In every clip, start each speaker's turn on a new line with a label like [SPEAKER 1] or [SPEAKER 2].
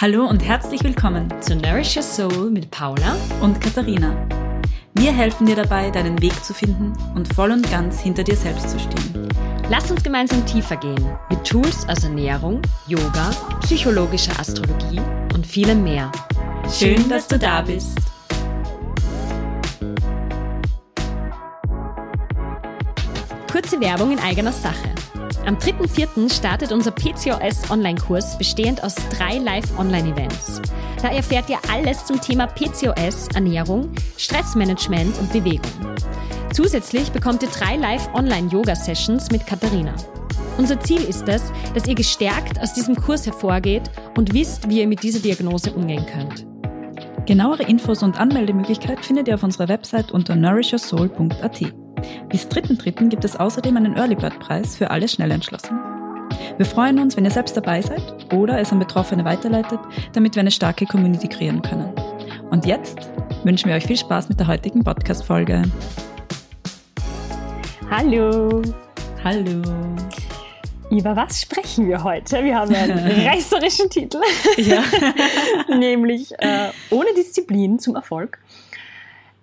[SPEAKER 1] Hallo und herzlich willkommen
[SPEAKER 2] zu Nourish Your Soul mit Paula
[SPEAKER 1] und Katharina. Wir helfen dir dabei, deinen Weg zu finden und voll und ganz hinter dir selbst zu stehen.
[SPEAKER 2] Lass uns gemeinsam tiefer gehen mit Tools aus Ernährung, Yoga, psychologischer Astrologie und vielem mehr.
[SPEAKER 1] Schön, dass du da bist.
[SPEAKER 2] Kurze Werbung in eigener Sache. Am 3.4. startet unser PCOS Online-Kurs bestehend aus drei Live-Online-Events. Da erfährt ihr alles zum Thema PCOS, Ernährung, Stressmanagement und Bewegung. Zusätzlich bekommt ihr drei Live-Online-Yoga-Sessions mit Katharina. Unser Ziel ist es, dass ihr gestärkt aus diesem Kurs hervorgeht und wisst, wie ihr mit dieser Diagnose umgehen könnt.
[SPEAKER 1] Genauere Infos und Anmeldemöglichkeit findet ihr auf unserer Website unter nourishersoul.at. Bis 3.3. gibt es außerdem einen Early Bird Preis für alle Schnellentschlossenen. Wir freuen uns, wenn ihr selbst dabei seid oder es an Betroffene weiterleitet, damit wir eine starke Community kreieren können. Und jetzt wünschen wir euch viel Spaß mit der heutigen Podcast-Folge.
[SPEAKER 2] Hallo.
[SPEAKER 1] Hallo.
[SPEAKER 2] Über was sprechen wir heute? Wir haben einen reißerischen Titel, ja. nämlich äh, ohne Disziplin zum Erfolg.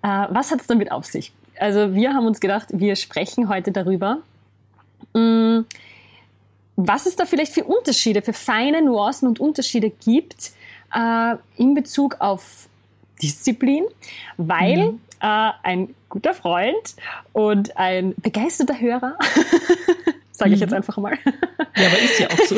[SPEAKER 2] Äh, was hat es damit auf sich? Also wir haben uns gedacht, wir sprechen heute darüber, mm, was es da vielleicht für Unterschiede, für feine Nuancen und Unterschiede gibt äh, in Bezug auf Disziplin, weil mhm. äh, ein guter Freund und ein begeisterter Hörer, sage ich mhm. jetzt einfach mal.
[SPEAKER 1] Ja, aber ist ja auch so.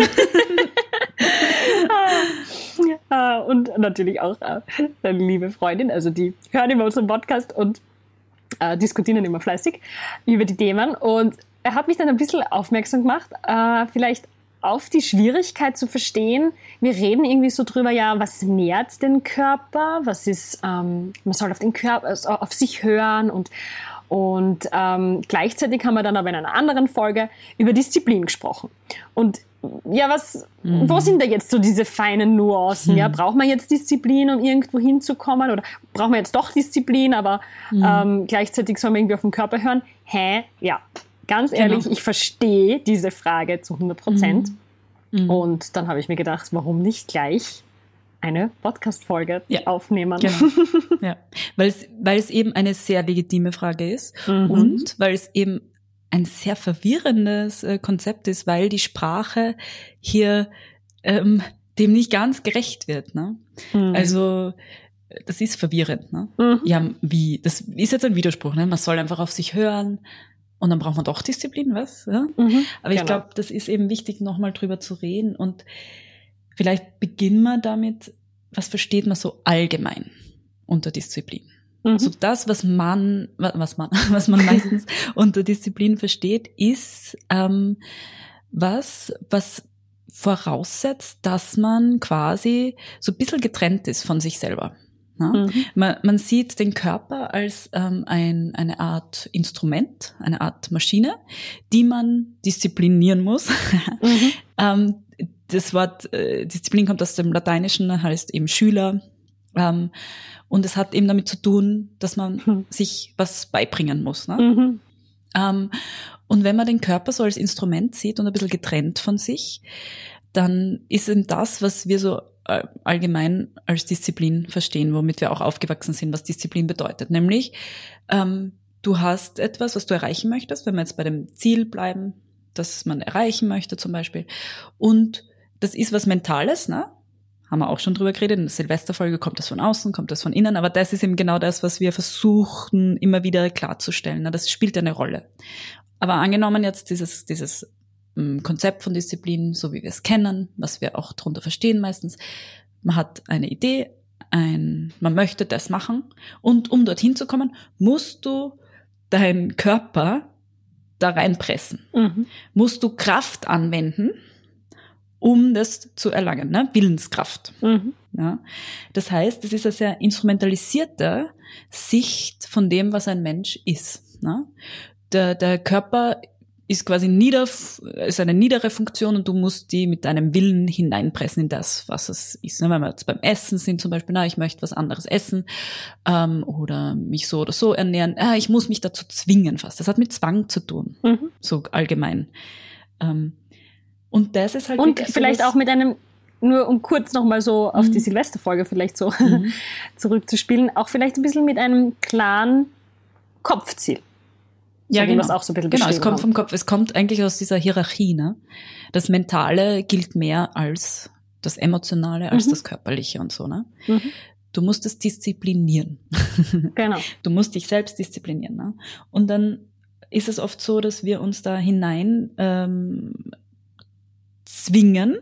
[SPEAKER 2] Ah, und natürlich auch äh, eine liebe Freundin, also die hören immer unseren Podcast und äh, diskutieren immer fleißig über die Themen. Und er hat mich dann ein bisschen aufmerksam gemacht, äh, vielleicht auf die Schwierigkeit zu verstehen. Wir reden irgendwie so drüber, ja, was nährt den Körper? Was ist, ähm, man soll auf den Körper, also auf sich hören und, und ähm, gleichzeitig haben wir dann aber in einer anderen Folge über Disziplin gesprochen. Und ja, was, mhm. wo sind da jetzt so diese feinen Nuancen? Mhm. Ja, braucht man jetzt Disziplin, um irgendwo hinzukommen? Oder braucht man jetzt doch Disziplin, aber mhm. ähm, gleichzeitig soll man irgendwie auf den Körper hören? Hä? Ja, ganz genau. ehrlich, genau. ich verstehe diese Frage zu 100 Prozent. Mhm. Mhm. Und dann habe ich mir gedacht, warum nicht gleich eine Podcast-Folge ja. aufnehmen. Genau.
[SPEAKER 1] ja. weil, es, weil es eben eine sehr legitime Frage ist mhm. und weil es eben ein sehr verwirrendes äh, Konzept ist, weil die Sprache hier ähm, dem nicht ganz gerecht wird. Ne? Mhm. Also das ist verwirrend. Ne? Mhm. Ja, wie? Das ist jetzt ein Widerspruch. Ne? Man soll einfach auf sich hören und dann braucht man doch Disziplin, was? Ja? Mhm, Aber ich genau. glaube, das ist eben wichtig, nochmal drüber zu reden. Und vielleicht beginnen wir damit, was versteht man so allgemein unter Disziplin? Mhm. So das, was man, was man, was man meistens unter Disziplin versteht, ist ähm, was, was voraussetzt, dass man quasi so ein bisschen getrennt ist von sich selber. Ne? Mhm. Man, man, sieht den Körper als ähm, ein, eine Art Instrument, eine Art Maschine, die man disziplinieren muss. Mhm. ähm, das Wort äh, Disziplin kommt aus dem Lateinischen, heißt eben Schüler. Ähm, und es hat eben damit zu tun, dass man hm. sich was beibringen muss. Ne? Mhm. Ähm, und wenn man den Körper so als Instrument sieht und ein bisschen getrennt von sich, dann ist eben das, was wir so äh, allgemein als Disziplin verstehen, womit wir auch aufgewachsen sind, was Disziplin bedeutet. Nämlich, ähm, du hast etwas, was du erreichen möchtest, wenn wir jetzt bei dem Ziel bleiben, das man erreichen möchte zum Beispiel. Und das ist was Mentales, ne? haben wir auch schon drüber geredet. In der Silvesterfolge kommt das von außen, kommt das von innen, aber das ist eben genau das, was wir versuchen immer wieder klarzustellen. Das spielt eine Rolle. Aber angenommen jetzt dieses, dieses hm, Konzept von Disziplin, so wie wir es kennen, was wir auch darunter verstehen meistens, man hat eine Idee, ein, man möchte das machen und um dorthin zu kommen, musst du deinen Körper da reinpressen. Mhm. Musst du Kraft anwenden, um das zu erlangen, ne? Willenskraft. Mhm. Ja? Das heißt, es ist eine sehr instrumentalisierte Sicht von dem, was ein Mensch ist. Ne? Der, der Körper ist quasi nieder, ist eine niedere Funktion und du musst die mit deinem Willen hineinpressen in das, was es ist. Ne? Wenn wir jetzt beim Essen sind zum Beispiel, na, ich möchte was anderes essen ähm, oder mich so oder so ernähren, ah, ich muss mich dazu zwingen fast. Das hat mit Zwang zu tun, mhm. so allgemein. Ähm, und das ist halt.
[SPEAKER 2] Und vielleicht auch mit einem nur um kurz nochmal so auf mhm. die Silvesterfolge vielleicht so mhm. zurückzuspielen, auch vielleicht ein bisschen mit einem klaren Kopfziel.
[SPEAKER 1] Ja, genau. Das auch so ein bisschen genau, es kommt haben. vom Kopf. Es kommt eigentlich aus dieser Hierarchie. Ne? Das Mentale gilt mehr als das Emotionale, als mhm. das Körperliche und so. Ne? Mhm. Du musst es disziplinieren. Genau. Du musst dich selbst disziplinieren. Ne? Und dann ist es oft so, dass wir uns da hinein ähm, zwingen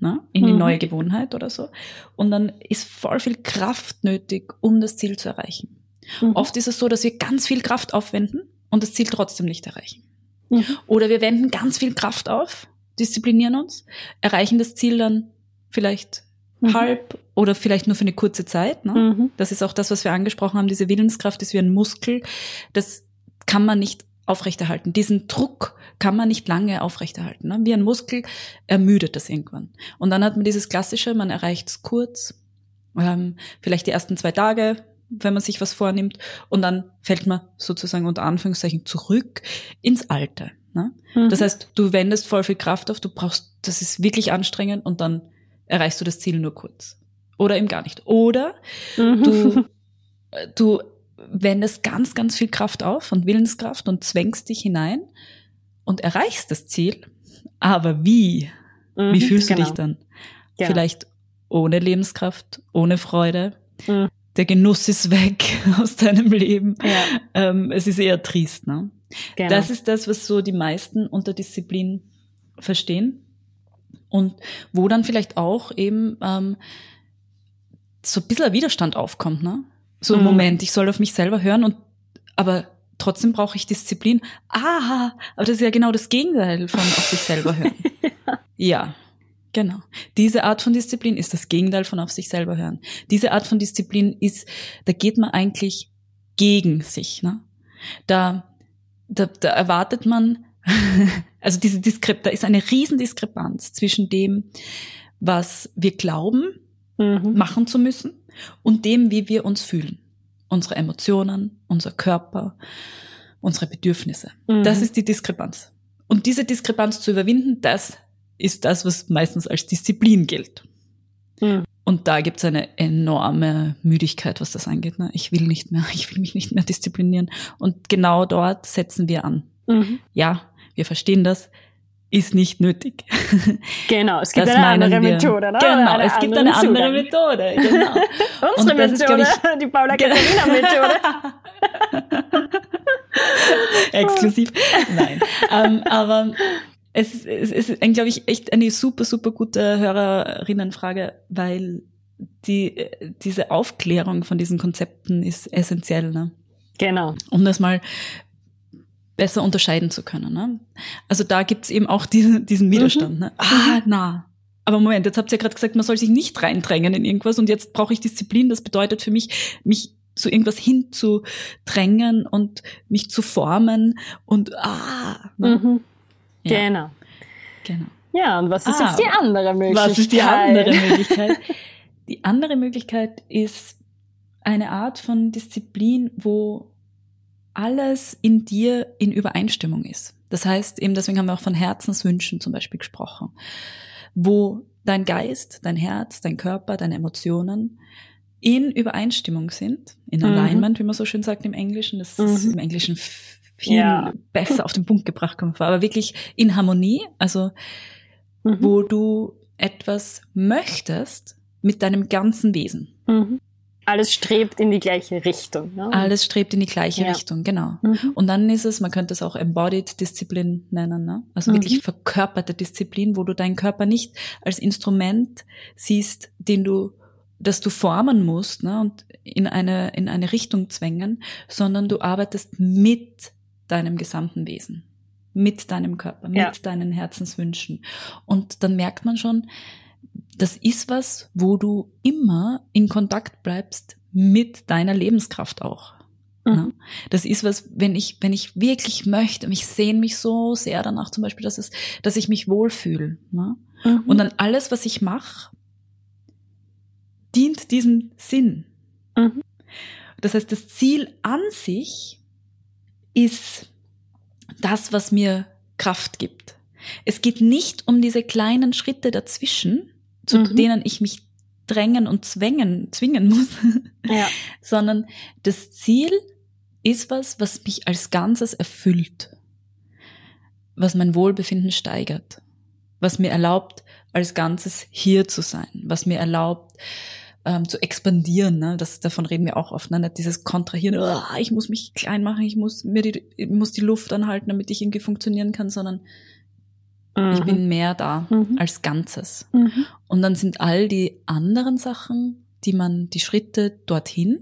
[SPEAKER 1] ne? in die mhm. neue Gewohnheit oder so. Und dann ist voll viel Kraft nötig, um das Ziel zu erreichen. Mhm. Oft ist es so, dass wir ganz viel Kraft aufwenden und das Ziel trotzdem nicht erreichen. Mhm. Oder wir wenden ganz viel Kraft auf, disziplinieren uns, erreichen das Ziel dann vielleicht mhm. halb oder vielleicht nur für eine kurze Zeit. Ne? Mhm. Das ist auch das, was wir angesprochen haben. Diese Willenskraft ist wie ein Muskel. Das kann man nicht aufrechterhalten. Diesen Druck kann man nicht lange aufrechterhalten. Ne? Wie ein Muskel ermüdet das irgendwann. Und dann hat man dieses klassische, man erreicht es kurz, ähm, vielleicht die ersten zwei Tage, wenn man sich was vornimmt, und dann fällt man sozusagen unter Anführungszeichen zurück ins Alte. Ne? Mhm. Das heißt, du wendest voll viel Kraft auf, du brauchst, das ist wirklich anstrengend und dann erreichst du das Ziel nur kurz. Oder eben gar nicht. Oder mhm. du, du wendest ganz, ganz viel Kraft auf und Willenskraft und zwängst dich hinein und erreichst das Ziel. Aber wie? Mhm, wie fühlst genau. du dich dann? Genau. Vielleicht ohne Lebenskraft, ohne Freude. Mhm. Der Genuss ist weg aus deinem Leben. Ja. Ähm, es ist eher trist. Ne? Genau. Das ist das, was so die meisten unter Disziplin verstehen. Und wo dann vielleicht auch eben ähm, so ein bisschen Widerstand aufkommt, ne? So ein mhm. Moment, ich soll auf mich selber hören und aber trotzdem brauche ich Disziplin. Ah, aber das ist ja genau das Gegenteil von auf sich selber hören. ja. ja. Genau. Diese Art von Disziplin ist das Gegenteil von auf sich selber hören. Diese Art von Disziplin ist, da geht man eigentlich gegen sich. Ne? Da, da, da erwartet man, also diese Diskrep da ist eine Riesendiskrepanz zwischen dem, was wir glauben, mhm. machen zu müssen und dem, wie wir uns fühlen. Unsere Emotionen, unser Körper, unsere Bedürfnisse. Mhm. Das ist die Diskrepanz. Und diese Diskrepanz zu überwinden, das ist das, was meistens als Disziplin gilt. Mhm. Und da gibt es eine enorme Müdigkeit, was das angeht. Ne? Ich will nicht mehr, ich will mich nicht mehr disziplinieren. Und genau dort setzen wir an. Mhm. Ja, wir verstehen das ist nicht nötig.
[SPEAKER 2] Genau, es gibt das eine andere wir. Methode. Ne?
[SPEAKER 1] Genau, eine es gibt eine andere Zugang. Methode. Genau.
[SPEAKER 2] Unsere Methode, ich, die Paula Katharina
[SPEAKER 1] Methode. Exklusiv. Nein. ähm, aber es, es ist, glaube ich, echt eine super, super gute Hörerinnenfrage, weil die, diese Aufklärung von diesen Konzepten ist essentiell. Ne?
[SPEAKER 2] Genau.
[SPEAKER 1] Um das mal besser unterscheiden zu können. Ne? Also da gibt's eben auch diesen, diesen Widerstand. Mhm. Ne? Ah, na. Aber Moment, jetzt habt ihr ja gerade gesagt, man soll sich nicht reindrängen in irgendwas und jetzt brauche ich Disziplin. Das bedeutet für mich, mich zu irgendwas hinzudrängen und mich zu formen und ah. Ne?
[SPEAKER 2] Mhm. Ja. Genau.
[SPEAKER 1] Genau.
[SPEAKER 2] Ja, und was ist ah, jetzt die andere Möglichkeit?
[SPEAKER 1] Was ist die andere Möglichkeit? die andere Möglichkeit ist eine Art von Disziplin, wo alles in dir in Übereinstimmung ist. Das heißt, eben deswegen haben wir auch von Herzenswünschen zum Beispiel gesprochen, wo dein Geist, dein Herz, dein Körper, deine Emotionen in Übereinstimmung sind, in mhm. Alignment, wie man so schön sagt im Englischen. Das mhm. ist im Englischen viel ja. besser auf den Punkt gebracht kommen vor, aber wirklich in Harmonie, also mhm. wo du etwas möchtest mit deinem ganzen Wesen.
[SPEAKER 2] Mhm alles strebt in die gleiche Richtung. Ne?
[SPEAKER 1] Alles strebt in die gleiche ja. Richtung, genau. Mhm. Und dann ist es, man könnte es auch Embodied Disziplin nennen, ne? also mhm. wirklich verkörperte Disziplin, wo du deinen Körper nicht als Instrument siehst, den du, das du formen musst ne? und in eine, in eine Richtung zwängen, sondern du arbeitest mit deinem gesamten Wesen, mit deinem Körper, mit ja. deinen Herzenswünschen. Und dann merkt man schon, das ist was, wo du immer in Kontakt bleibst mit deiner Lebenskraft auch. Mhm. Das ist was, wenn ich, wenn ich wirklich möchte, und ich sehne mich so sehr danach zum Beispiel, dass es, dass ich mich wohlfühle. Ne? Mhm. Und dann alles, was ich mache, dient diesem Sinn. Mhm. Das heißt, das Ziel an sich ist das, was mir Kraft gibt. Es geht nicht um diese kleinen Schritte dazwischen, zu mhm. denen ich mich drängen und zwängen, zwingen muss, ja. sondern das Ziel ist was, was mich als Ganzes erfüllt, was mein Wohlbefinden steigert, was mir erlaubt, als Ganzes hier zu sein, was mir erlaubt, ähm, zu expandieren. Ne? Das, davon reden wir auch oft. Ne? Nicht dieses Kontrahieren, oh, ich muss mich klein machen, ich muss mir die, ich muss die Luft anhalten, damit ich irgendwie funktionieren kann, sondern mhm. ich bin mehr da mhm. als Ganzes. Mhm. Und dann sind all die anderen Sachen, die man, die Schritte dorthin,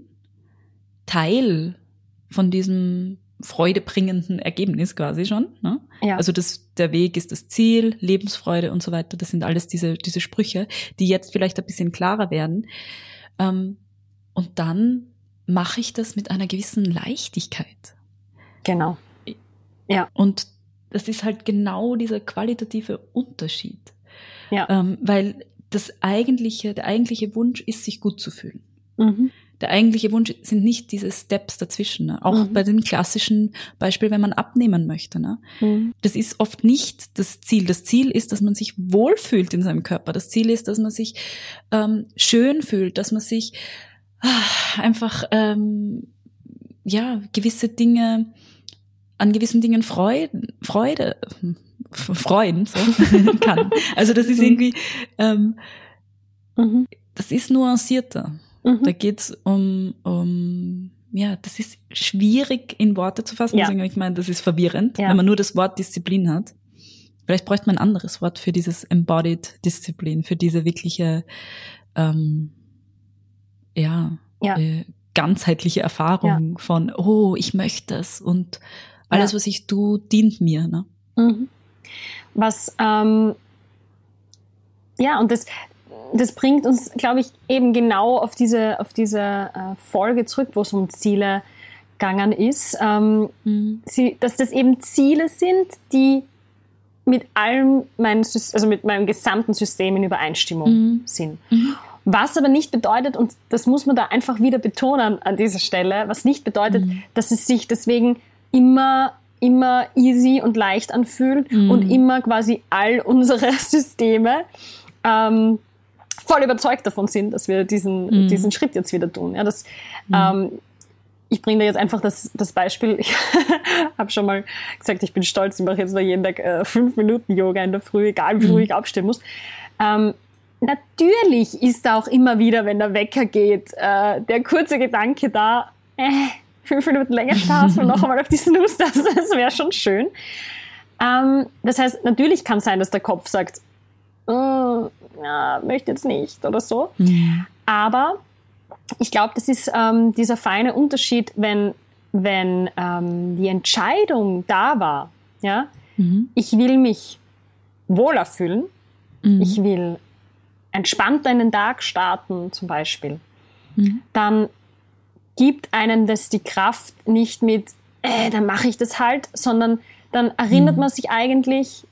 [SPEAKER 1] Teil von diesem freudebringenden Ergebnis quasi schon. Ne? Ja. Also das, der Weg ist das Ziel, Lebensfreude und so weiter. Das sind alles diese, diese Sprüche, die jetzt vielleicht ein bisschen klarer werden. Ähm, und dann mache ich das mit einer gewissen Leichtigkeit.
[SPEAKER 2] Genau.
[SPEAKER 1] Ja. Und das ist halt genau dieser qualitative Unterschied. Ja. Ähm, weil das eigentliche, der eigentliche Wunsch ist, sich gut zu fühlen. Mhm der eigentliche Wunsch sind nicht diese Steps dazwischen. Ne? Auch mhm. bei dem klassischen Beispiel, wenn man abnehmen möchte. Ne? Mhm. Das ist oft nicht das Ziel. Das Ziel ist, dass man sich wohlfühlt in seinem Körper. Das Ziel ist, dass man sich ähm, schön fühlt, dass man sich ah, einfach ähm, ja gewisse Dinge an gewissen Dingen Freude, Freude freuen so, kann. Also das ist mhm. irgendwie ähm, mhm. das ist nuancierter. Mhm. Da geht's um, um, ja, das ist schwierig in Worte zu fassen. Ja. ich meine, das ist verwirrend, ja. wenn man nur das Wort Disziplin hat. Vielleicht bräuchte man ein anderes Wort für dieses Embodied Disziplin, für diese wirkliche, ähm, ja, ja. Äh, ganzheitliche Erfahrung von, oh, ich möchte es und alles, was ich tue, dient mir. Ne? Mhm.
[SPEAKER 2] Was, ähm, ja, und das, das bringt uns, glaube ich, eben genau auf diese, auf diese äh, Folge zurück, wo es um Ziele gegangen ist. Ähm, mhm. sie, dass das eben Ziele sind, die mit allem meinem, also mit meinem gesamten System in Übereinstimmung mhm. sind. Mhm. Was aber nicht bedeutet, und das muss man da einfach wieder betonen an dieser Stelle, was nicht bedeutet, mhm. dass es sich deswegen immer immer easy und leicht anfühlt mhm. und immer quasi all unsere Systeme ähm, voll überzeugt davon sind, dass wir diesen, mhm. diesen Schritt jetzt wieder tun. Ja, das, mhm. ähm, ich bringe da jetzt einfach das, das Beispiel. Ich habe schon mal gesagt, ich bin stolz, ich mache jetzt noch jeden Tag äh, fünf Minuten Yoga in der Früh, egal wie früh mhm. ich aufstehen muss. Ähm, natürlich ist da auch immer wieder, wenn der Wecker geht, äh, der kurze Gedanke da, äh, fünf Minuten länger schlafen und noch einmal auf die Snooze-Taste, das wäre schon schön. Ähm, das heißt, natürlich kann sein, dass der Kopf sagt, oh, ja, möchte jetzt nicht oder so. Mhm. Aber ich glaube, das ist ähm, dieser feine Unterschied, wenn, wenn ähm, die Entscheidung da war, ja, mhm. ich will mich wohler fühlen, mhm. ich will entspannter in den Tag starten zum Beispiel, mhm. dann gibt einem das die Kraft nicht mit, äh, dann mache ich das halt, sondern dann erinnert mhm. man sich eigentlich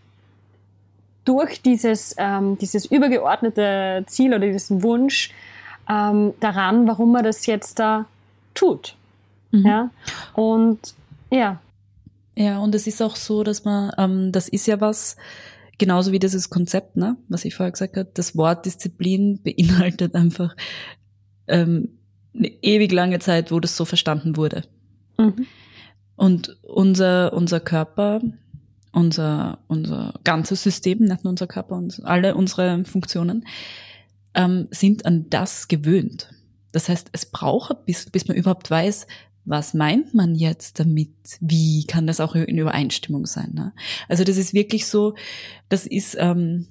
[SPEAKER 2] durch dieses, ähm, dieses übergeordnete Ziel oder diesen Wunsch ähm, daran, warum man das jetzt da tut. Mhm. Ja, und ja.
[SPEAKER 1] Ja, und es ist auch so, dass man, ähm, das ist ja was, genauso wie dieses Konzept, ne, was ich vorher gesagt habe, das Wort Disziplin beinhaltet einfach ähm, eine ewig lange Zeit, wo das so verstanden wurde. Mhm. Und unser, unser Körper unser, unser ganzes System, nicht nur unser Körper, und alle unsere Funktionen, ähm, sind an das gewöhnt. Das heißt, es braucht, bis, bis man überhaupt weiß, was meint man jetzt damit? Wie kann das auch in Übereinstimmung sein? Ne? Also das ist wirklich so, das ist ähm,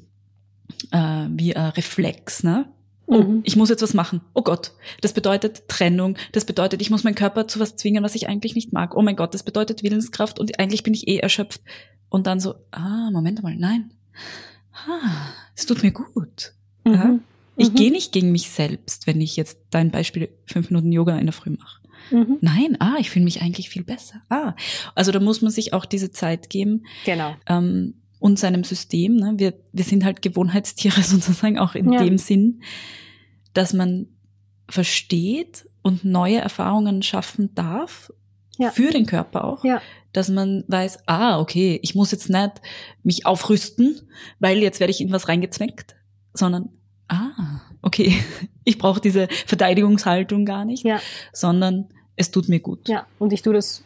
[SPEAKER 1] äh, wie ein Reflex. Ne? Oh, mhm. ich muss jetzt was machen. Oh Gott, das bedeutet Trennung. Das bedeutet, ich muss meinen Körper zu was zwingen, was ich eigentlich nicht mag. Oh mein Gott, das bedeutet Willenskraft und eigentlich bin ich eh erschöpft. Und dann so, ah, Moment mal, nein. Ah, es tut mir gut. Mhm. Ja? Ich mhm. gehe nicht gegen mich selbst, wenn ich jetzt dein Beispiel fünf Minuten Yoga in der Früh mache. Mhm. Nein, ah, ich fühle mich eigentlich viel besser. Ah, also da muss man sich auch diese Zeit geben.
[SPEAKER 2] Genau.
[SPEAKER 1] Ähm, und seinem System. Ne? Wir, wir sind halt Gewohnheitstiere sozusagen auch in ja. dem Sinn, dass man versteht und neue Erfahrungen schaffen darf ja. für den Körper auch, ja dass man weiß, ah, okay, ich muss jetzt nicht mich aufrüsten, weil jetzt werde ich in was reingezwängt, sondern ah, okay, ich brauche diese Verteidigungshaltung gar nicht,
[SPEAKER 2] Ja.
[SPEAKER 1] sondern es tut mir gut.
[SPEAKER 2] Ja, und ich tue das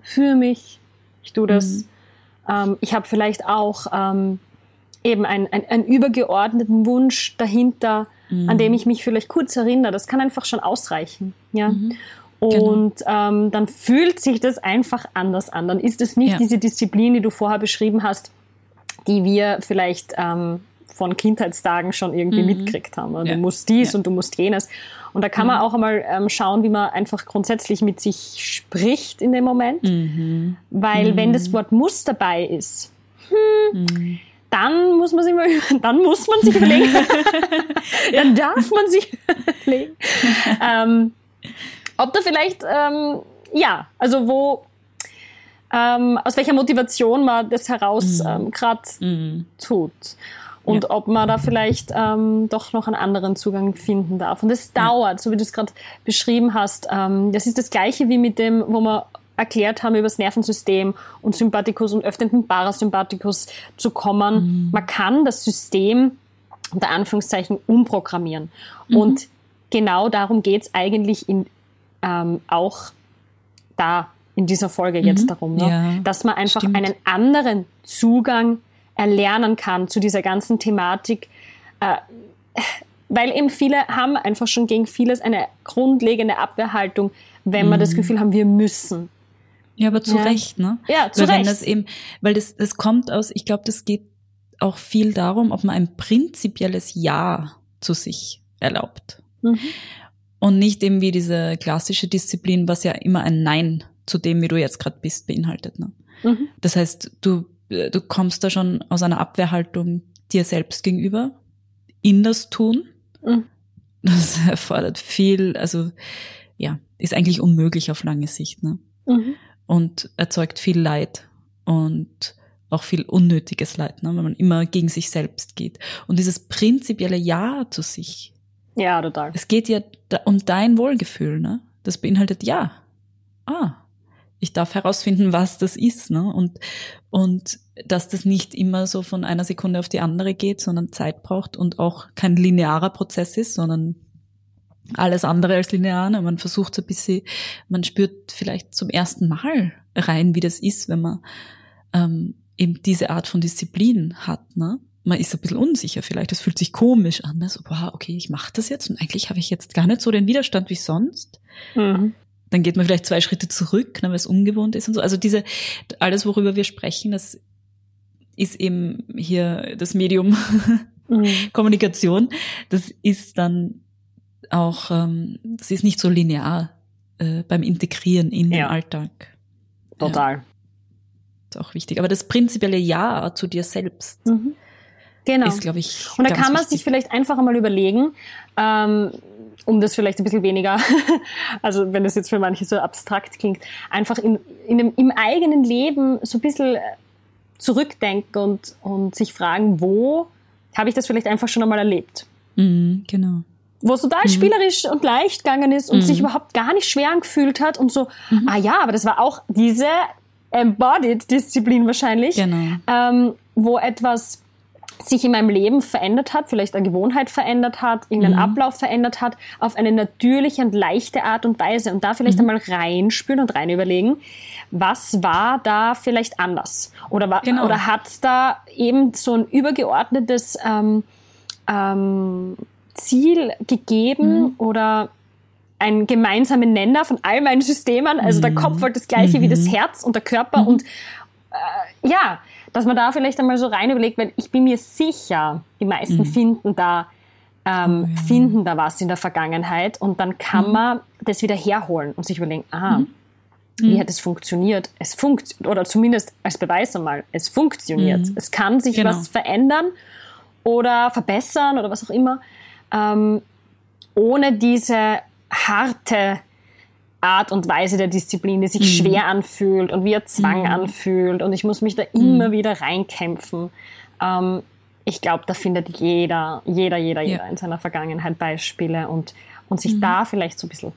[SPEAKER 2] für mich. Ich tue das.
[SPEAKER 1] Mhm.
[SPEAKER 2] Ähm, ich habe vielleicht auch ähm, eben einen, einen, einen übergeordneten Wunsch dahinter,
[SPEAKER 1] Mhm.
[SPEAKER 2] an dem ich mich vielleicht kurz erinnere. Das kann einfach schon ausreichen. Ja.
[SPEAKER 1] Mhm. Genau.
[SPEAKER 2] Und ähm, dann fühlt sich das einfach anders an. Dann ist es nicht
[SPEAKER 1] Ja.
[SPEAKER 2] diese Disziplin, die du vorher beschrieben hast, die wir vielleicht ähm, von Kindheitstagen schon irgendwie
[SPEAKER 1] Mhm.
[SPEAKER 2] mitgekriegt haben. Du
[SPEAKER 1] Ja.
[SPEAKER 2] musst dies
[SPEAKER 1] Ja.
[SPEAKER 2] und du musst jenes. Und da kann man
[SPEAKER 1] Mhm.
[SPEAKER 2] auch einmal ähm, schauen, wie man einfach grundsätzlich mit sich spricht in dem Moment.
[SPEAKER 1] Mhm.
[SPEAKER 2] Weil wenn
[SPEAKER 1] Mhm.
[SPEAKER 2] das Wort muss dabei ist,
[SPEAKER 1] Mhm.
[SPEAKER 2] dann muss man sich mal, dann muss man sich überlegen, dann darf man sich überlegen, ähm, ob da vielleicht, ähm, ja, also wo, ähm, aus welcher Motivation man das heraus
[SPEAKER 1] Mhm.
[SPEAKER 2] ähm, gerade
[SPEAKER 1] Mhm.
[SPEAKER 2] tut. Und
[SPEAKER 1] Ja.
[SPEAKER 2] ob man da vielleicht ähm, doch noch einen anderen Zugang finden darf. Und das dauert, so wie du es gerade beschrieben hast. Ähm, das ist das Gleiche wie mit dem, wo wir erklärt haben über das Nervensystem und Sympathikus und öffnenden Parasympathikus zu kommen. Man kann das System unter Anführungszeichen umprogrammieren. Und genau darum geht es eigentlich in, ähm, auch da in dieser Folge jetzt darum, ne?
[SPEAKER 1] Ja,
[SPEAKER 2] dass man einfach
[SPEAKER 1] stimmt.
[SPEAKER 2] einen anderen Zugang erlernen kann zu dieser ganzen Thematik, äh, weil eben viele haben einfach schon gegen vieles eine grundlegende Abwehrhaltung, wenn wir das Gefühl haben, wir müssen.
[SPEAKER 1] Ja, aber zu
[SPEAKER 2] Ja.
[SPEAKER 1] Recht, ne?
[SPEAKER 2] Ja, zu
[SPEAKER 1] weil wenn
[SPEAKER 2] Recht.
[SPEAKER 1] das eben, weil das, das kommt aus, ich glaube, das geht auch viel darum, ob man ein prinzipielles Ja zu sich erlaubt.
[SPEAKER 2] Mhm.
[SPEAKER 1] Und nicht eben wie diese klassische Disziplin, was ja immer ein Nein zu dem, wie du jetzt gerade bist, beinhaltet. Ne?
[SPEAKER 2] Mhm.
[SPEAKER 1] Das heißt, du, du kommst da schon aus einer Abwehrhaltung dir selbst gegenüber in das Tun.
[SPEAKER 2] Mhm.
[SPEAKER 1] Das erfordert viel, also ja, ist eigentlich unmöglich auf lange Sicht. Ne?
[SPEAKER 2] Mhm.
[SPEAKER 1] und erzeugt viel Leid und auch viel unnötiges Leid, ne, wenn man immer gegen sich selbst geht. Und dieses prinzipielle Ja zu sich,
[SPEAKER 2] Ja, total.
[SPEAKER 1] es geht ja um dein Wohlgefühl, ne? Das beinhaltet Ja. Ah, ich darf herausfinden, was das ist, ne? Und, und dass das nicht immer so von einer Sekunde auf die andere geht, sondern Zeit braucht und auch kein linearer Prozess ist, sondern alles andere als linear. Ne? Man versucht so ein bisschen, man spürt vielleicht zum ersten Mal rein, wie das ist, wenn man ähm, eben diese Art von Disziplin hat. Ne? Man ist ein bisschen unsicher vielleicht, es fühlt sich komisch an. Ne? So, boah, okay, ich mache das jetzt und eigentlich habe ich jetzt gar nicht so den Widerstand wie sonst.
[SPEAKER 2] Mhm.
[SPEAKER 1] Dann geht man vielleicht zwei Schritte zurück, ne, weil es ungewohnt ist und so. Also diese, alles, worüber wir sprechen, das ist eben hier das Medium
[SPEAKER 2] Mhm.
[SPEAKER 1] Kommunikation. Das ist dann auch, ähm, das ist nicht so linear äh, beim Integrieren in
[SPEAKER 2] Ja.
[SPEAKER 1] den Alltag.
[SPEAKER 2] Total.
[SPEAKER 1] Ist auch wichtig. Aber das prinzipielle Ja zu dir selbst
[SPEAKER 2] Mhm. Genau.
[SPEAKER 1] ist, glaube ich,
[SPEAKER 2] Und da kann man
[SPEAKER 1] wichtig.
[SPEAKER 2] sich vielleicht einfach einmal überlegen, ähm, um das vielleicht ein bisschen weniger, also wenn das jetzt für manche so abstrakt klingt, einfach in, in dem, im eigenen Leben so ein bisschen äh, zurückdenken und, und sich fragen, wo habe ich das vielleicht einfach schon einmal erlebt?
[SPEAKER 1] Mhm, genau.
[SPEAKER 2] Wo es total spielerisch und leicht gegangen ist und
[SPEAKER 1] Mhm.
[SPEAKER 2] sich überhaupt gar nicht schwer angefühlt hat und so, ah ja, aber das war auch diese Embodied-Disziplin wahrscheinlich
[SPEAKER 1] Genau.
[SPEAKER 2] ähm, wo etwas sich in meinem Leben verändert hat, vielleicht eine Gewohnheit verändert hat, irgendeinen
[SPEAKER 1] Mhm.
[SPEAKER 2] Ablauf verändert hat, auf eine natürliche und leichte Art und Weise. Und da vielleicht
[SPEAKER 1] Mhm.
[SPEAKER 2] einmal reinspüren und rein überlegen, was war da vielleicht anders? Oder,
[SPEAKER 1] Genau.
[SPEAKER 2] oder hat es da eben so ein übergeordnetes ähm, ähm, Ziel gegeben
[SPEAKER 1] Mhm.
[SPEAKER 2] oder einen gemeinsamen Nenner von all meinen Systemen? Also der
[SPEAKER 1] Mhm.
[SPEAKER 2] Kopf wollte das Gleiche wie das
[SPEAKER 1] Mhm.
[SPEAKER 2] Herz und der Körper
[SPEAKER 1] Mhm.
[SPEAKER 2] und ja, dass man da vielleicht einmal so rein überlegt, weil ich bin mir sicher, die meisten
[SPEAKER 1] Mhm.
[SPEAKER 2] finden da ähm,
[SPEAKER 1] Oh ja.
[SPEAKER 2] finden da was in der Vergangenheit und dann kann
[SPEAKER 1] Mhm.
[SPEAKER 2] man das wieder herholen und sich überlegen, ah,
[SPEAKER 1] Mhm.
[SPEAKER 2] wie
[SPEAKER 1] Mhm.
[SPEAKER 2] hat es funktioniert? Es funktioniert, oder zumindest als Beweis einmal, es funktioniert.
[SPEAKER 1] Mhm.
[SPEAKER 2] Es kann sich
[SPEAKER 1] Genau.
[SPEAKER 2] was verändern oder verbessern oder was auch immer, ähm, ohne diese harte Art und Weise der Disziplin, die sich
[SPEAKER 1] Mhm.
[SPEAKER 2] schwer anfühlt und wie ein Zwang
[SPEAKER 1] Mhm.
[SPEAKER 2] anfühlt und ich muss mich da immer
[SPEAKER 1] Mhm.
[SPEAKER 2] wieder reinkämpfen. Ähm, ich glaube, da findet jeder, jeder, jeder,
[SPEAKER 1] Ja.
[SPEAKER 2] jeder in seiner Vergangenheit Beispiele und, und sich
[SPEAKER 1] Mhm.
[SPEAKER 2] da vielleicht so ein bisschen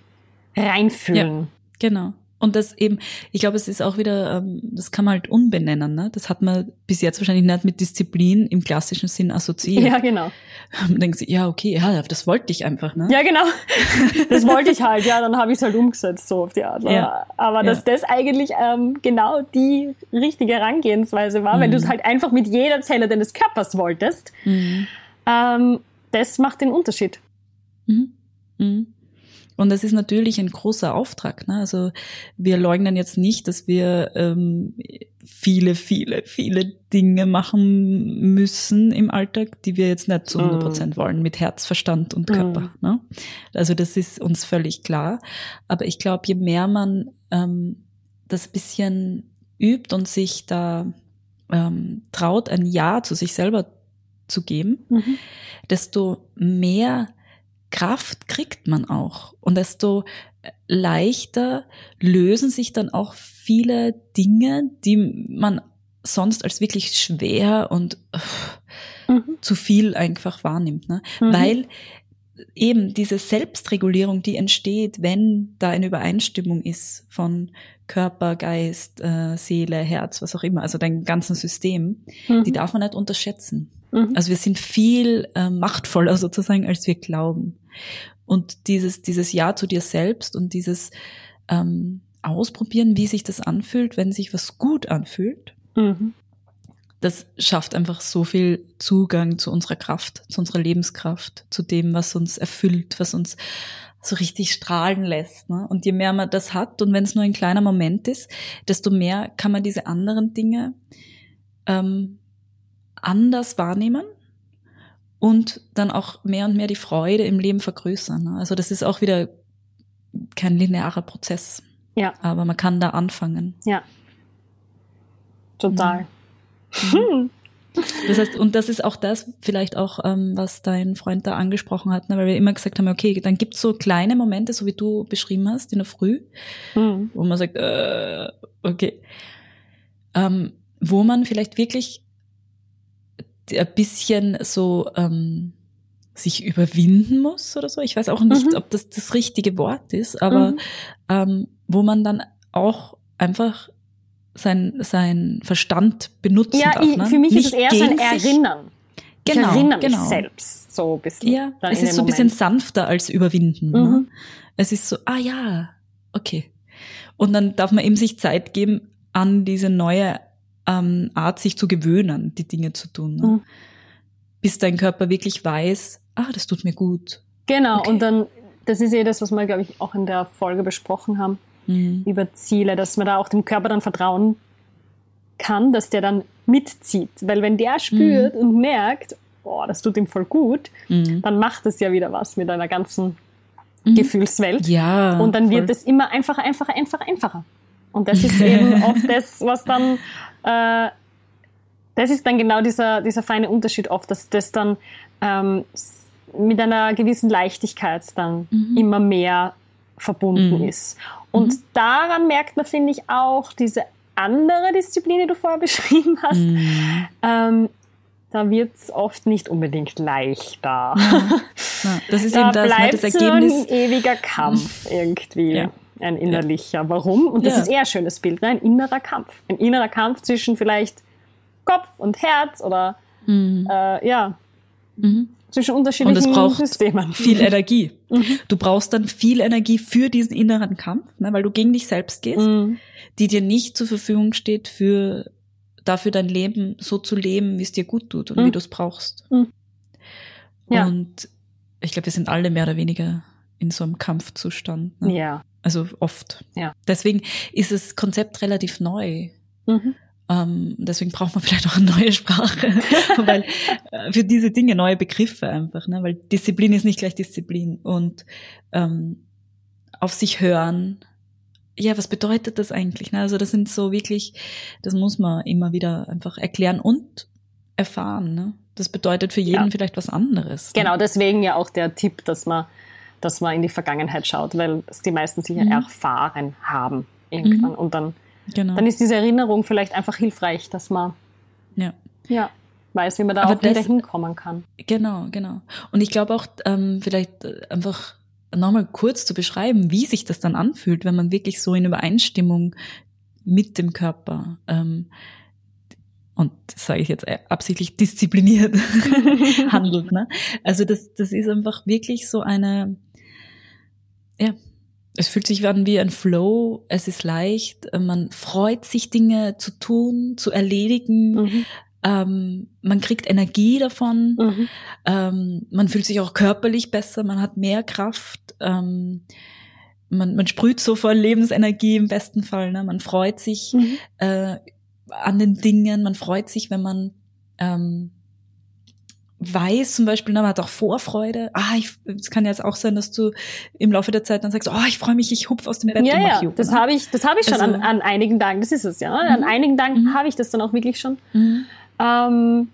[SPEAKER 2] reinfühlen.
[SPEAKER 1] Genau. Und das eben, ich glaube, es ist auch wieder, ähm, das kann man halt unbenennen. Ne? Das hat man bis jetzt wahrscheinlich nicht mit Disziplin im klassischen Sinn assoziiert.
[SPEAKER 2] Ja, genau.
[SPEAKER 1] Man denkt sich, ja, okay, ja, das wollte ich einfach. Ne?
[SPEAKER 2] Ja, genau. Das wollte ich halt, ja, dann habe ich es halt umgesetzt, so auf die Art. Ja. Aber dass ja. das eigentlich ähm, genau die richtige Herangehensweise war, mhm. wenn du es halt einfach mit jeder Zelle deines Körpers wolltest, mhm. ähm, das macht den Unterschied.
[SPEAKER 1] Mhm. Mhm. Und das ist natürlich ein großer Auftrag. Ne? Also wir leugnen jetzt nicht, dass wir ähm, viele, viele, viele Dinge machen müssen im Alltag, die wir jetzt nicht zu 100 Prozent mm. wollen, mit Herz, Verstand und Körper. Mm. Ne? Also das ist uns völlig klar. Aber ich glaube, je mehr man ähm, das bisschen übt und sich da ähm, traut, ein Ja zu sich selber zu geben, mhm. desto mehr Kraft kriegt man auch und desto leichter lösen sich dann auch viele Dinge, die man sonst als wirklich schwer und mhm. zu viel einfach wahrnimmt. Ne? Mhm. Weil eben diese Selbstregulierung, die entsteht, wenn da eine Übereinstimmung ist von Körper, Geist, äh, Seele, Herz, was auch immer, also dein ganzen System, mhm. die darf man nicht unterschätzen. Mhm. Also wir sind viel äh, machtvoller sozusagen, als wir glauben. Und dieses, dieses Ja zu dir selbst und dieses ähm, Ausprobieren, wie sich das anfühlt, wenn sich was gut anfühlt, mhm. das schafft einfach so viel Zugang zu unserer Kraft, zu unserer Lebenskraft, zu dem, was uns erfüllt, was uns so richtig strahlen lässt. Ne? Und je mehr man das hat und wenn es nur ein kleiner Moment ist, desto mehr kann man diese anderen Dinge ähm, anders wahrnehmen und dann auch mehr und mehr die Freude im Leben vergrößern. Ne? Also das ist auch wieder kein linearer Prozess. Ja. Aber man kann da anfangen.
[SPEAKER 2] Ja. Total.
[SPEAKER 1] Mhm. Das heißt, und das ist auch das, vielleicht auch, ähm, was dein Freund da angesprochen hat, ne? weil wir immer gesagt haben, okay, dann gibt's so kleine Momente, so wie du beschrieben hast, in der Früh, mhm. wo man sagt, äh, okay, ähm, wo man vielleicht wirklich ein bisschen so ähm, sich überwinden muss oder so. Ich weiß auch nicht, mhm. ob das das richtige Wort ist, aber mhm. ähm, wo man dann auch einfach sein, sein Verstand benutzen
[SPEAKER 2] ja,
[SPEAKER 1] darf. Ne?
[SPEAKER 2] für mich nicht ist es eher so ein Erinnern. Genau, ich erinnere genau. mich selbst so ein bisschen.
[SPEAKER 1] Ja, es ist so ein bisschen sanfter als überwinden. Ne? Mhm. Ne? Es ist so, ah ja, okay. Und dann darf man eben sich Zeit geben, an diese neue ähm, Art, sich zu gewöhnen, die Dinge zu tun. Ne? Mhm. Bis dein Körper wirklich weiß, ah, das tut mir gut.
[SPEAKER 2] Genau, okay. und dann, das ist eh das, was wir, glaube ich, auch in der Folge besprochen haben, mhm. über Ziele, dass man da auch dem Körper dann vertrauen kann, dass der dann mitzieht. Weil wenn der spürt mhm. und merkt, boah, das tut ihm voll gut, mhm. dann macht es ja wieder was mit einer ganzen mhm. Gefühlswelt.
[SPEAKER 1] Ja.
[SPEAKER 2] Und dann wird es immer einfacher, einfacher, einfacher, einfacher. Und das ist eben oft das, was dann, äh, das ist dann genau dieser, dieser feine Unterschied oft, dass das dann ähm, mit einer gewissen Leichtigkeit dann mhm. immer mehr verbunden mhm. ist. Und mhm. daran merkt man, finde ich, auch diese andere Disziplin, die du vorher beschrieben hast. Mhm. Ähm, da wird es oft nicht unbedingt leichter. Ja.
[SPEAKER 1] Ja, das ist da eben das, ne, bleibt das Ergebnis.
[SPEAKER 2] So ein ewiger Kampf irgendwie. Ja ein innerlicher. Ja. Warum? Und das ja. ist eher ein schönes Bild, ne? ein innerer Kampf. Ein innerer Kampf zwischen vielleicht Kopf und Herz oder mhm. äh, ja, mhm. zwischen unterschiedlichen und es braucht Systemen.
[SPEAKER 1] Viel Energie. Mhm. Du brauchst dann viel Energie für diesen inneren Kampf, ne? weil du gegen dich selbst gehst, mhm. die dir nicht zur Verfügung steht für dafür dein Leben so zu leben, wie es dir gut tut und wie mhm. du es brauchst. Mhm. Ja. Und ich glaube, wir sind alle mehr oder weniger in so einem Kampfzustand.
[SPEAKER 2] Ne? Ja.
[SPEAKER 1] Also oft.
[SPEAKER 2] Ja.
[SPEAKER 1] Deswegen ist das Konzept relativ neu. Mhm. Ähm, deswegen braucht man vielleicht auch eine neue Sprache, weil äh, für diese Dinge neue Begriffe einfach, ne? weil Disziplin ist nicht gleich Disziplin und ähm, auf sich hören. Ja, was bedeutet das eigentlich? Ne? Also das sind so wirklich, das muss man immer wieder einfach erklären und erfahren. Ne? Das bedeutet für jeden ja. vielleicht was anderes.
[SPEAKER 2] Ne? Genau, deswegen ja auch der Tipp, dass man dass man in die Vergangenheit schaut, weil es die meisten sicher mhm. erfahren haben irgendwann. Mhm. Und dann, genau. dann ist diese Erinnerung vielleicht einfach hilfreich, dass man
[SPEAKER 1] ja.
[SPEAKER 2] Ja, weiß, wie man da Aber auch wieder hinkommen kann.
[SPEAKER 1] Genau, genau. Und ich glaube auch, ähm, vielleicht äh, einfach nochmal kurz zu beschreiben, wie sich das dann anfühlt, wenn man wirklich so in Übereinstimmung mit dem Körper ähm, und das sage ich jetzt absichtlich diszipliniert handelt. Ne? Also das, das ist einfach wirklich so eine, ja, es fühlt sich an wie ein Flow, es ist leicht, man freut sich Dinge zu tun, zu erledigen, mhm. ähm, man kriegt Energie davon, mhm. ähm, man fühlt sich auch körperlich besser, man hat mehr Kraft, ähm, man, man sprüht so voll Lebensenergie im besten Fall, ne? man freut sich mhm. äh, an den Dingen, man freut sich, wenn man ähm, weiß zum Beispiel, na, man hat auch Vorfreude. Ah, es kann ja jetzt auch sein, dass du im Laufe der Zeit dann sagst, oh, ich freue mich, ich hupf aus dem Bett
[SPEAKER 2] ja, und mach ja, Das habe ich, das habe ich schon also, an, an einigen Tagen. Das ist es ja. Mhm. An einigen Tagen mhm. habe ich das dann auch wirklich schon. Mhm. Ähm,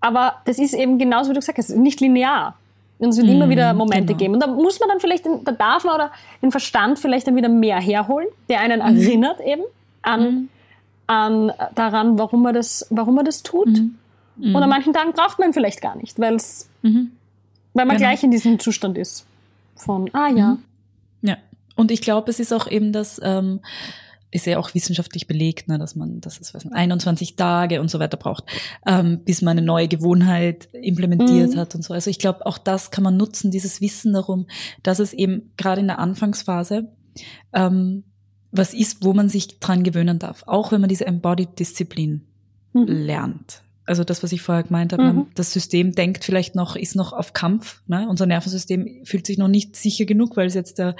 [SPEAKER 2] aber das ist eben genauso, wie du gesagt hast, nicht linear. Und es wird immer wieder mhm, Momente genau. geben. Und da muss man dann vielleicht, da darf man oder den Verstand vielleicht dann wieder mehr herholen, der einen mhm. erinnert eben an, mhm. an daran, warum man das, warum man das tut. Mhm. Und an manchen Tagen braucht man vielleicht gar nicht, weil's, mhm. weil man genau. gleich in diesem Zustand ist. Von, ah ja. Mhm.
[SPEAKER 1] Ja. Und ich glaube, es ist auch eben das, ähm, ist ja auch wissenschaftlich belegt, ne, dass man, dass es was, 21 Tage und so weiter braucht, ähm, bis man eine neue Gewohnheit implementiert mhm. hat und so. Also ich glaube, auch das kann man nutzen, dieses Wissen darum, dass es eben gerade in der Anfangsphase ähm, was ist, wo man sich dran gewöhnen darf, auch wenn man diese Embodied Disziplin mhm. lernt. Also das, was ich vorher gemeint habe, mhm. das System denkt vielleicht noch, ist noch auf Kampf. Ne? Unser Nervensystem fühlt sich noch nicht sicher genug, weil es jetzt der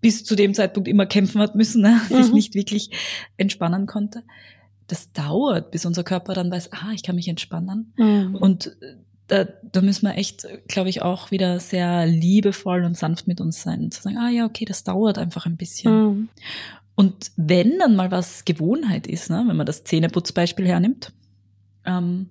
[SPEAKER 1] bis zu dem Zeitpunkt immer kämpfen hat müssen, ne? sich mhm. nicht wirklich entspannen konnte. Das dauert, bis unser Körper dann weiß, ah, ich kann mich entspannen. Mhm. Und da, da müssen wir echt, glaube ich, auch wieder sehr liebevoll und sanft mit uns sein. Und zu sagen, ah ja, okay, das dauert einfach ein bisschen. Mhm. Und wenn dann mal was Gewohnheit ist, ne, wenn man das Zähneputzbeispiel hernimmt, ähm,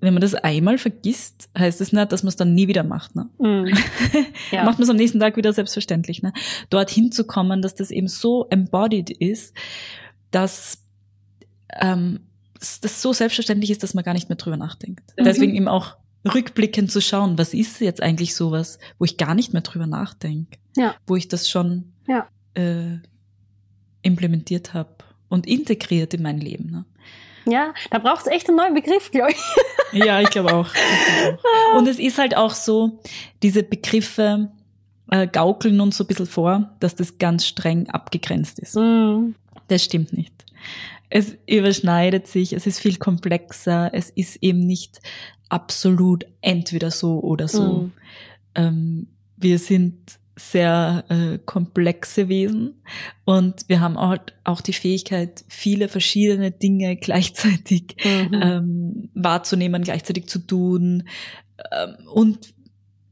[SPEAKER 1] wenn man das einmal vergisst, heißt es das nicht, dass man es dann nie wieder macht. Ne? Mm. Ja. macht man es am nächsten Tag wieder selbstverständlich. Ne? Dort hinzukommen, dass das eben so embodied ist, dass ähm, das so selbstverständlich ist, dass man gar nicht mehr drüber nachdenkt. Mhm. Deswegen eben auch rückblickend zu schauen, was ist jetzt eigentlich sowas, wo ich gar nicht mehr drüber nachdenke, ja. wo ich das schon ja. äh, implementiert habe und integriert in mein Leben. Ne?
[SPEAKER 2] Ja, da braucht es echt einen neuen Begriff, glaube ich.
[SPEAKER 1] Ja, ich glaube auch. Und es ist halt auch so, diese Begriffe äh, gaukeln uns so ein bisschen vor, dass das ganz streng abgegrenzt ist. Mm. Das stimmt nicht. Es überschneidet sich, es ist viel komplexer, es ist eben nicht absolut entweder so oder so. Mm. Ähm, wir sind sehr äh, komplexe Wesen und wir haben auch, auch die Fähigkeit, viele verschiedene Dinge gleichzeitig mhm. ähm, wahrzunehmen, gleichzeitig zu tun ähm, und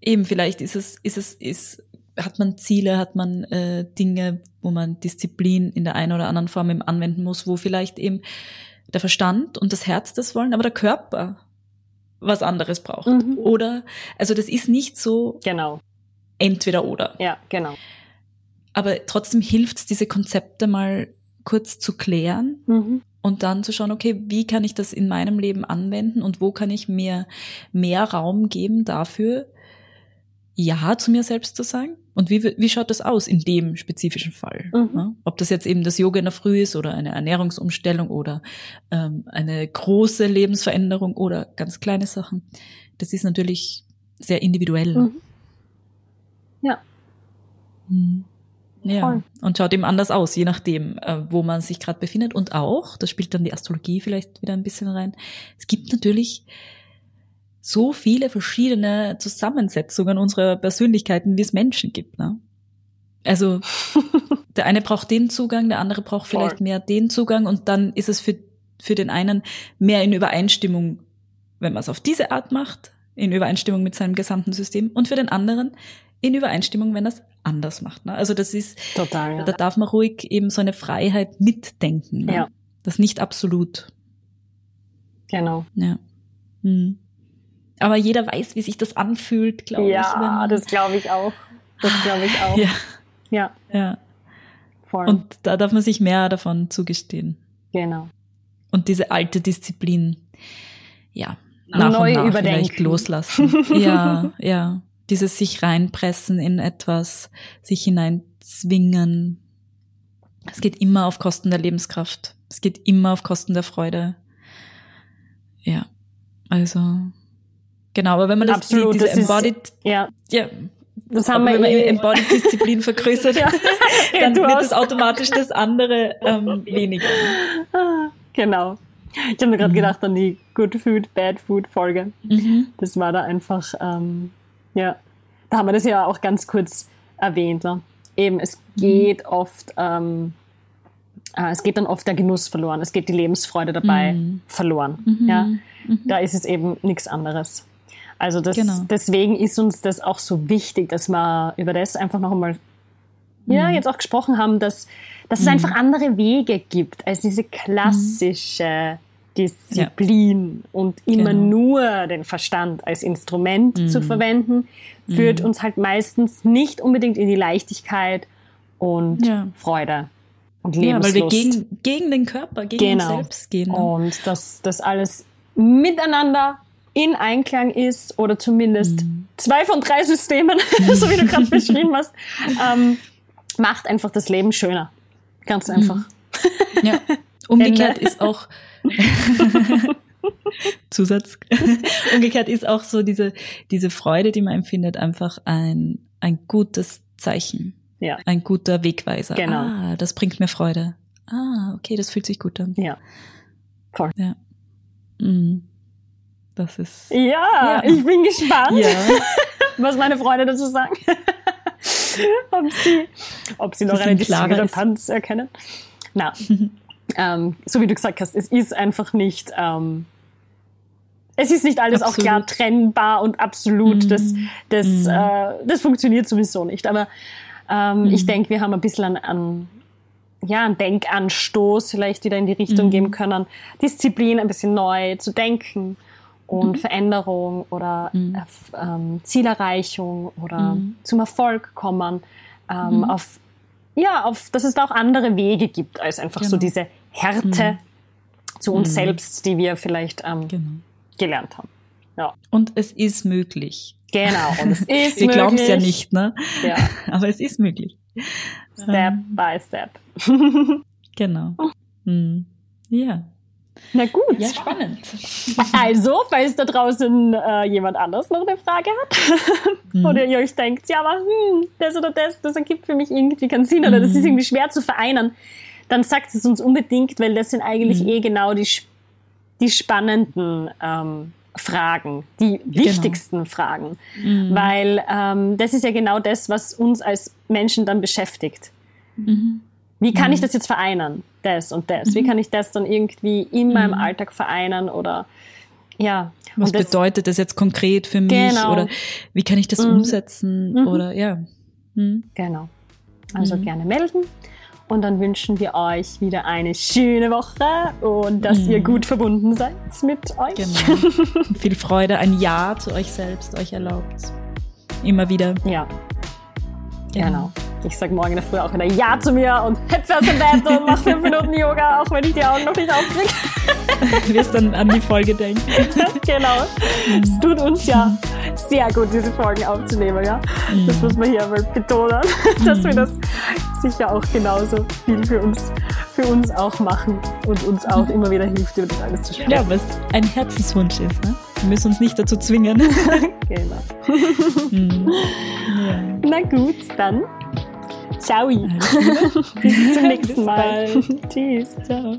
[SPEAKER 1] eben vielleicht ist es ist es ist hat man Ziele, hat man äh, Dinge, wo man Disziplin in der einen oder anderen Form eben anwenden muss, wo vielleicht eben der Verstand und das Herz das wollen, aber der Körper was anderes braucht. Mhm. Oder also das ist nicht so
[SPEAKER 2] genau
[SPEAKER 1] entweder oder.
[SPEAKER 2] Ja, genau.
[SPEAKER 1] Aber trotzdem hilft es, diese Konzepte mal kurz zu klären mhm. und dann zu schauen, okay, wie kann ich das in meinem Leben anwenden und wo kann ich mir mehr Raum geben dafür, Ja zu mir selbst zu sagen? Und wie, wie schaut das aus in dem spezifischen Fall? Mhm. Ja, ob das jetzt eben das Yoga in der Früh ist oder eine Ernährungsumstellung oder ähm, eine große Lebensveränderung oder ganz kleine Sachen. Das ist natürlich sehr individuell. Mhm.
[SPEAKER 2] Ja.
[SPEAKER 1] Mhm. Ja, Voll. und schaut eben anders aus, je nachdem, äh, wo man sich gerade befindet. Und auch, da spielt dann die Astrologie vielleicht wieder ein bisschen rein, es gibt natürlich so viele verschiedene Zusammensetzungen unserer Persönlichkeiten, wie es Menschen gibt. Ne? Also der eine braucht den Zugang, der andere braucht vielleicht Voll. mehr den Zugang und dann ist es für, für den einen mehr in Übereinstimmung, wenn man es auf diese Art macht, in Übereinstimmung mit seinem gesamten System und für den anderen in Übereinstimmung, wenn er es anders macht. Ne? Also das ist,
[SPEAKER 2] Total, ja.
[SPEAKER 1] da darf man ruhig eben so eine Freiheit mitdenken. Ne? Ja. Das nicht absolut.
[SPEAKER 2] Genau.
[SPEAKER 1] Ja. Hm. Aber jeder weiß, wie sich das anfühlt, glaube
[SPEAKER 2] ja,
[SPEAKER 1] ich.
[SPEAKER 2] Ja, das glaube ich auch. Das glaube ich auch.
[SPEAKER 1] Ja.
[SPEAKER 2] Ja.
[SPEAKER 1] ja. Voll. Und da darf man sich mehr davon zugestehen.
[SPEAKER 2] Genau.
[SPEAKER 1] Und diese alte Disziplin, ja, nach
[SPEAKER 2] Neu
[SPEAKER 1] und nach
[SPEAKER 2] überdenken.
[SPEAKER 1] vielleicht loslassen. ja, ja. Dieses sich reinpressen in etwas, sich hineinzwingen. Es geht immer auf Kosten der Lebenskraft. Es geht immer auf Kosten der Freude. Ja, also genau, aber wenn man das,
[SPEAKER 2] Absolut,
[SPEAKER 1] die, diese
[SPEAKER 2] das ist-
[SPEAKER 1] Embodied,
[SPEAKER 2] Ja,
[SPEAKER 1] ja,
[SPEAKER 2] das haben wir
[SPEAKER 1] wenn man
[SPEAKER 2] eh-
[SPEAKER 1] Embodied Disziplin vergrößert,
[SPEAKER 2] Ja.
[SPEAKER 1] dann wird es automatisch das andere ähm, weniger.
[SPEAKER 2] Genau. Ich habe mir gerade gedacht an die Good Food, Bad Food Folge.
[SPEAKER 1] Mhm.
[SPEAKER 2] Das war da einfach, ähm, ja, da haben wir das ja auch ganz kurz erwähnt. Ne? Eben, es geht oft, ähm, äh, es geht dann oft der Genuss verloren, es geht die Lebensfreude dabei
[SPEAKER 1] Mhm.
[SPEAKER 2] verloren.
[SPEAKER 1] Mhm.
[SPEAKER 2] Ja?
[SPEAKER 1] Mhm.
[SPEAKER 2] Da ist es eben nichts anderes. Also das,
[SPEAKER 1] Genau.
[SPEAKER 2] deswegen ist uns das auch so wichtig, dass wir über das einfach noch einmal ja,
[SPEAKER 1] Mhm.
[SPEAKER 2] jetzt auch gesprochen haben, dass, dass es einfach andere Wege gibt als diese klassische Disziplin und immer
[SPEAKER 1] Genau.
[SPEAKER 2] nur den Verstand als Instrument zu
[SPEAKER 1] Mhm.
[SPEAKER 2] verwenden, führt uns halt meistens nicht unbedingt in die Leichtigkeit und
[SPEAKER 1] Ja.
[SPEAKER 2] Freude und
[SPEAKER 1] Ja, weil
[SPEAKER 2] Lebenslust.
[SPEAKER 1] wir gegen, gegen den Körper, gegen
[SPEAKER 2] Genau.
[SPEAKER 1] uns selbst gehen. Ne?
[SPEAKER 2] Und dass das alles miteinander in Einklang ist oder zumindest
[SPEAKER 1] Mhm.
[SPEAKER 2] zwei von drei Systemen, so wie du gerade beschrieben hast, ähm, macht einfach das Leben schöner. Ganz einfach.
[SPEAKER 1] Ja. Umgekehrt ist auch Zusatz. Umgekehrt ist auch so diese, diese Freude, die man empfindet, einfach ein, ein gutes Zeichen.
[SPEAKER 2] Ja.
[SPEAKER 1] Ein guter Wegweiser.
[SPEAKER 2] Genau.
[SPEAKER 1] Ah, das bringt mir Freude. Ah, okay, das fühlt sich gut an.
[SPEAKER 2] Ja. Voll.
[SPEAKER 1] Ja. Mhm. Das ist.
[SPEAKER 2] Ja,
[SPEAKER 1] Ja.
[SPEAKER 2] ich bin gespannt,
[SPEAKER 1] Ja.
[SPEAKER 2] was meine Freunde dazu sagen. ob, sie, ob sie noch eine Diskrepanz erkennen. Na, ähm, so wie du gesagt hast, es ist einfach nicht, ähm, es ist nicht alles auch
[SPEAKER 1] Absolut.
[SPEAKER 2] klar trennbar und absolut.
[SPEAKER 1] Mhm.
[SPEAKER 2] Das, das,
[SPEAKER 1] Mhm.
[SPEAKER 2] äh, das funktioniert sowieso nicht. Aber ähm,
[SPEAKER 1] Mhm.
[SPEAKER 2] ich denke, wir haben ein bisschen an, an ja, einen Denkanstoß vielleicht wieder in die Richtung
[SPEAKER 1] Mhm.
[SPEAKER 2] geben können, Disziplin ein bisschen neu zu denken und
[SPEAKER 1] Mhm.
[SPEAKER 2] Veränderung oder
[SPEAKER 1] Mhm.
[SPEAKER 2] äh, ähm, Zielerreichung oder zum Erfolg kommen, ähm, auf, ja, auf, dass es da auch andere Wege gibt als einfach so
[SPEAKER 1] Genau.
[SPEAKER 2] diese Härte zu uns
[SPEAKER 1] Mhm.
[SPEAKER 2] selbst, die wir vielleicht ähm,
[SPEAKER 1] Genau.
[SPEAKER 2] gelernt haben. Ja,
[SPEAKER 1] Und es ist möglich.
[SPEAKER 2] genau. Und es ist
[SPEAKER 1] Wir glauben es ja
[SPEAKER 2] möglich.
[SPEAKER 1] nicht, ne?
[SPEAKER 2] Ja,
[SPEAKER 1] Aber es ist möglich.
[SPEAKER 2] Step
[SPEAKER 1] Ähm,
[SPEAKER 2] by Step.
[SPEAKER 1] Genau. Mhm. Ja.
[SPEAKER 2] Na gut.
[SPEAKER 1] Ja, spannend.
[SPEAKER 2] Also, falls da draußen äh, jemand anders noch eine Frage hat
[SPEAKER 1] Mhm.
[SPEAKER 2] oder ihr euch denkt, ja, aber hm, das oder das, das ergibt für mich irgendwie keinen Sinn oder das
[SPEAKER 1] Mhm.
[SPEAKER 2] ist irgendwie schwer zu vereinen, dann sagt es uns unbedingt, weil das sind eigentlich
[SPEAKER 1] Mhm.
[SPEAKER 2] eh genau die, die spannenden ähm, Fragen, die
[SPEAKER 1] Genau.
[SPEAKER 2] wichtigsten Fragen.
[SPEAKER 1] Mhm.
[SPEAKER 2] Weil ähm, das ist ja genau das, was uns als Menschen dann beschäftigt.
[SPEAKER 1] Mhm.
[SPEAKER 2] Wie kann
[SPEAKER 1] Mhm.
[SPEAKER 2] ich das jetzt vereinen? Das und das. Wie
[SPEAKER 1] Mhm.
[SPEAKER 2] kann ich das dann irgendwie in meinem
[SPEAKER 1] Mhm.
[SPEAKER 2] Alltag vereinen oder ja.
[SPEAKER 1] Was
[SPEAKER 2] das,
[SPEAKER 1] bedeutet das jetzt konkret für mich?
[SPEAKER 2] Genau.
[SPEAKER 1] Oder wie kann ich das
[SPEAKER 2] Mhm.
[SPEAKER 1] umsetzen?
[SPEAKER 2] Mhm.
[SPEAKER 1] Oder ja. Mhm.
[SPEAKER 2] Genau. Also
[SPEAKER 1] Mhm.
[SPEAKER 2] gerne melden. Und dann wünschen wir euch wieder eine schöne Woche und dass
[SPEAKER 1] Mhm.
[SPEAKER 2] ihr gut verbunden seid mit euch.
[SPEAKER 1] Genau. Viel Freude, ein Ja zu euch selbst, euch erlaubt. Immer wieder.
[SPEAKER 2] Ja, genau. Ich sage morgen in der Früh auch wieder Ja zu mir und hüpfe aus dem Bett und mache fünf Minuten Yoga, auch wenn ich die Augen noch nicht aufkriege.
[SPEAKER 1] Du wirst dann an die Folge denken.
[SPEAKER 2] genau. Es tut uns ja sehr gut, diese Folgen aufzunehmen, ja. Das muss man hier mal betonen, dass wir das sicher auch genauso viel für uns, für uns auch machen und uns auch immer wieder hilft, über das alles zu sprechen.
[SPEAKER 1] Ja, was ein Herzenswunsch ist. Ne? Wir müssen uns nicht dazu zwingen.
[SPEAKER 2] Genau.
[SPEAKER 1] Mhm. Ja.
[SPEAKER 2] Na gut, dann. Ciao. Bis zum nächsten Mal. Tschüss.
[SPEAKER 1] Ciao.